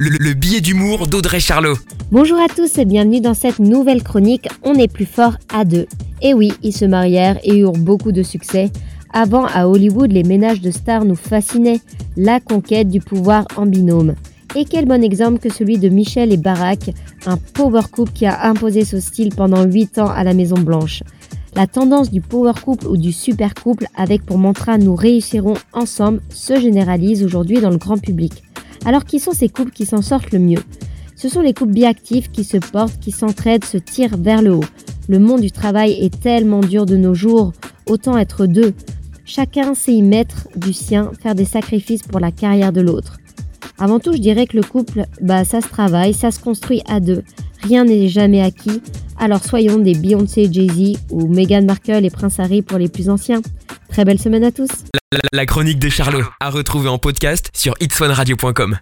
le, le billet d'humour d'Audrey Charlot. Bonjour à tous et bienvenue dans cette nouvelle chronique On est plus fort à deux. Et oui, ils se marièrent et eurent beaucoup de succès. Avant, à Hollywood, les ménages de stars nous fascinaient, la conquête du pouvoir en binôme. Et quel bon exemple que celui de Michel et Barack, un power couple qui a imposé ce style pendant 8 ans à la Maison Blanche. La tendance du power couple ou du super couple avec pour mantra nous réussirons ensemble se généralise aujourd'hui dans le grand public. Alors qui sont ces couples qui s'en sortent le mieux? Ce sont les couples biactifs qui se portent, qui s'entraident, se tirent vers le haut. Le monde du travail est tellement dur de nos jours, autant être deux. Chacun sait y mettre du sien, faire des sacrifices pour la carrière de l'autre. Avant tout, je dirais que le couple, bah ça se travaille, ça se construit à deux. Rien n'est jamais acquis. Alors soyons des Beyoncé, Jay-Z ou Meghan Markle et Prince Harry pour les plus anciens. Très belle semaine à tous. La, chronique de Charlot, à retrouver en podcast sur itswanradio.com.